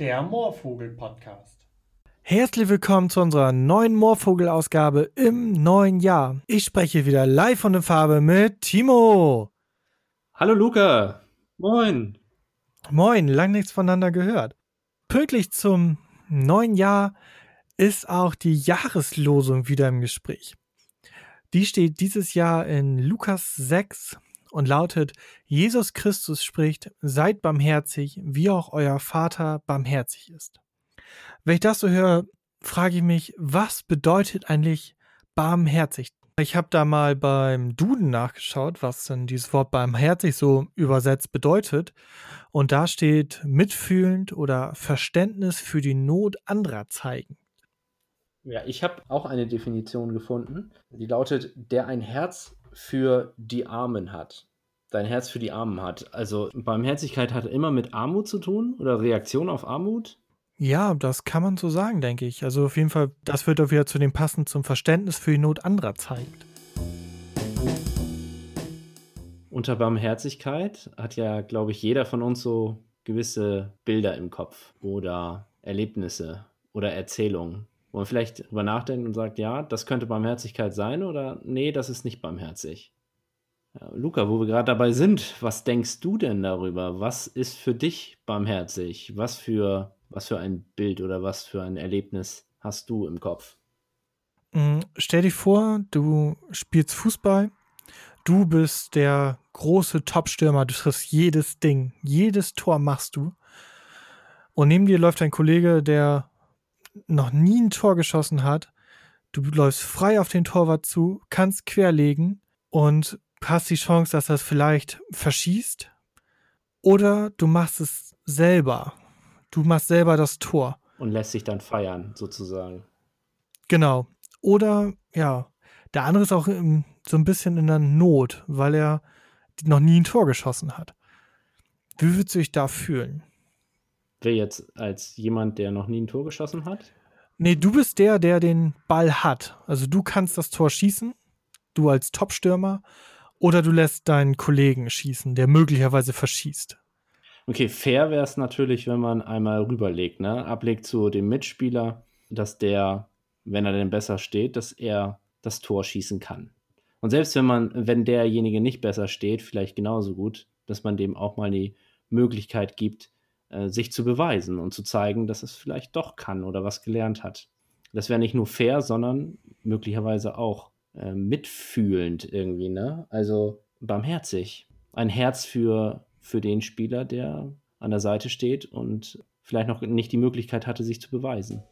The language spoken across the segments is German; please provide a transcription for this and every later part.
der Moorvogel-Podcast. Herzlich willkommen zu unserer neuen Moorvogel-Ausgabe im neuen Jahr. Ich spreche wieder live von der Farbe mit Timo. Hallo Luca. Moin. Moin, lang nichts voneinander gehört. Pünktlich zum neuen Jahr ist auch die Jahreslosung wieder im Gespräch. Die steht dieses Jahr in Lukas 6 und lautet, Jesus Christus spricht, seid barmherzig, wie auch euer Vater barmherzig ist. Wenn ich das so höre, frage ich mich, was bedeutet eigentlich barmherzig? Ich habe da mal beim Duden nachgeschaut, was denn dieses Wort barmherzig so übersetzt bedeutet. Und da steht mitfühlend oder Verständnis für die Not anderer zeigen. Ja, ich habe auch eine Definition gefunden, die lautet, der ein Herz für die Armen hat. Dein Herz für die Armen hat. Also Barmherzigkeit hat immer mit Armut zu tun oder Reaktion auf Armut? Ja, das kann man so sagen, denke ich. Also auf jeden Fall, das wird auch wieder zu dem passend zum Verständnis für die Not anderer zeigt. Unter Barmherzigkeit hat ja, glaube ich, jeder von uns so gewisse Bilder im Kopf oder Erlebnisse oder Erzählungen, wo man vielleicht drüber nachdenkt und sagt, ja, das könnte Barmherzigkeit sein oder nee, das ist nicht barmherzig. Ja, Luca, wo wir gerade dabei sind, was denkst du denn darüber? Was ist für dich barmherzig? Was für, was für ein Bild oder was für ein Erlebnis hast du im Kopf? Mm, stell dir vor, du spielst Fußball, du bist der große Top-Stürmer, du triffst jedes Ding, jedes Tor machst du. Und neben dir läuft ein Kollege, der noch nie ein Tor geschossen hat. Du läufst frei auf den Torwart zu, kannst querlegen und hast die Chance, dass er es vielleicht verschießt. Oder du machst es selber. Du machst selber das Tor. Und lässt sich dann feiern, sozusagen. Genau. Oder, ja, der andere ist auch im, so ein bisschen in der Not, weil er noch nie ein Tor geschossen hat. Wie würdest du dich da fühlen? Wer jetzt als jemand, der noch nie ein Tor geschossen hat? Nee, du bist der, der den Ball hat. Also du kannst das Tor schießen, du als Topstürmer, oder du lässt deinen Kollegen schießen, der möglicherweise verschießt. Okay, fair wäre es natürlich, wenn man einmal rüberlegt, ne? Ablegt zu dem Mitspieler, dass der, wenn er denn besser steht, dass er das Tor schießen kann. Und selbst wenn man, wenn derjenige nicht besser steht, vielleicht genauso gut, dass man dem auch mal die Möglichkeit gibt, äh, sich zu beweisen und zu zeigen, dass es vielleicht doch kann oder was gelernt hat. Das wäre nicht nur fair, sondern möglicherweise auch äh, mitfühlend irgendwie, ne? Also barmherzig. Ein Herz für, für den Spieler, der an der Seite steht und vielleicht noch nicht die Möglichkeit hatte, sich zu beweisen.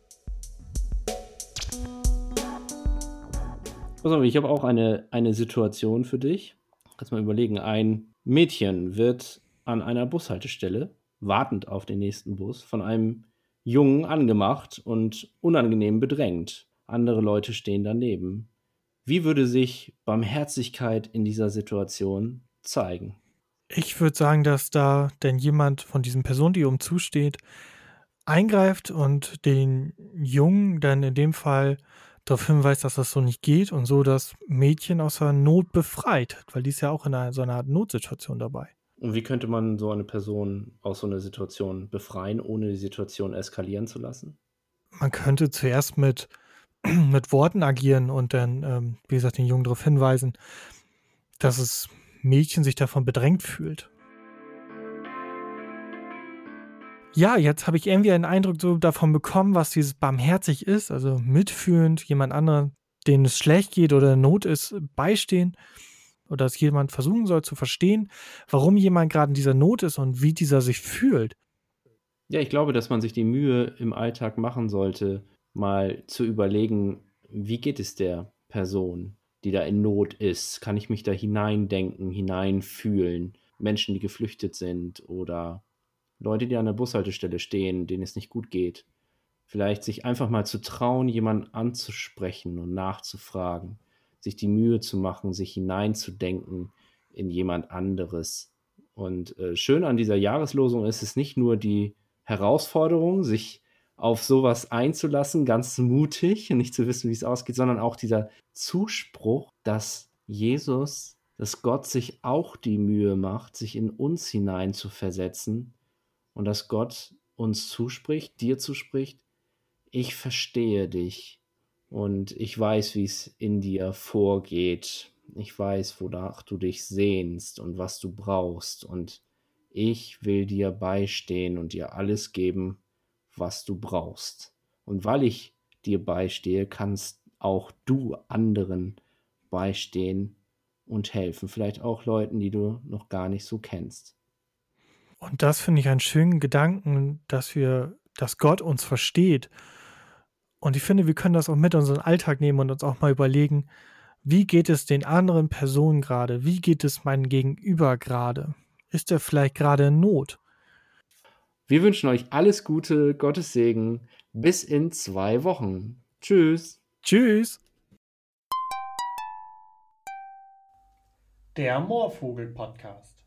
Auf, ich habe auch eine, eine Situation für dich. Kannst mal überlegen, ein Mädchen wird an einer Bushaltestelle, wartend auf den nächsten Bus, von einem Jungen angemacht und unangenehm bedrängt. Andere Leute stehen daneben. Wie würde sich Barmherzigkeit in dieser Situation zeigen? Ich würde sagen, dass da denn jemand von diesen Personen, die um zusteht, eingreift und den Jungen dann in dem Fall darauf hinweist, dass das so nicht geht und so das Mädchen aus der Not befreit, weil die ist ja auch in einer, so einer Art Notsituation dabei. Und wie könnte man so eine Person aus so einer Situation befreien, ohne die Situation eskalieren zu lassen? Man könnte zuerst mit mit Worten agieren und dann, ähm, wie gesagt, den Jungen darauf hinweisen, dass das Mädchen sich davon bedrängt fühlt. Ja, jetzt habe ich irgendwie einen Eindruck so davon bekommen, was dieses barmherzig ist, also mitfühlend, jemand anderen, denen es schlecht geht oder Not ist, beistehen oder dass jemand versuchen soll zu verstehen, warum jemand gerade in dieser Not ist und wie dieser sich fühlt. Ja, ich glaube, dass man sich die Mühe im Alltag machen sollte, mal zu überlegen, wie geht es der Person, die da in Not ist? Kann ich mich da hineindenken, hineinfühlen? Menschen, die geflüchtet sind oder Leute, die an der Bushaltestelle stehen, denen es nicht gut geht. Vielleicht sich einfach mal zu trauen, jemanden anzusprechen und nachzufragen, sich die Mühe zu machen, sich hineinzudenken in jemand anderes. Und äh, schön an dieser Jahreslosung ist es nicht nur die Herausforderung, sich auf sowas einzulassen, ganz mutig und nicht zu wissen, wie es ausgeht, sondern auch dieser Zuspruch, dass Jesus, dass Gott sich auch die Mühe macht, sich in uns hinein zu versetzen und dass Gott uns zuspricht, dir zuspricht, ich verstehe dich und ich weiß, wie es in dir vorgeht. Ich weiß, wonach du dich sehnst und was du brauchst und ich will dir beistehen und dir alles geben, was du brauchst. Und weil ich dir beistehe, kannst auch du anderen beistehen und helfen. Vielleicht auch Leuten, die du noch gar nicht so kennst. Und das finde ich einen schönen Gedanken, dass wir, dass Gott uns versteht. Und ich finde, wir können das auch mit in unseren Alltag nehmen und uns auch mal überlegen, wie geht es den anderen Personen gerade? Wie geht es meinem Gegenüber gerade? Ist er vielleicht gerade in Not? Wir wünschen euch alles Gute, Gottes Segen. Bis in zwei Wochen. Tschüss. Tschüss. Der Moorvogel Podcast.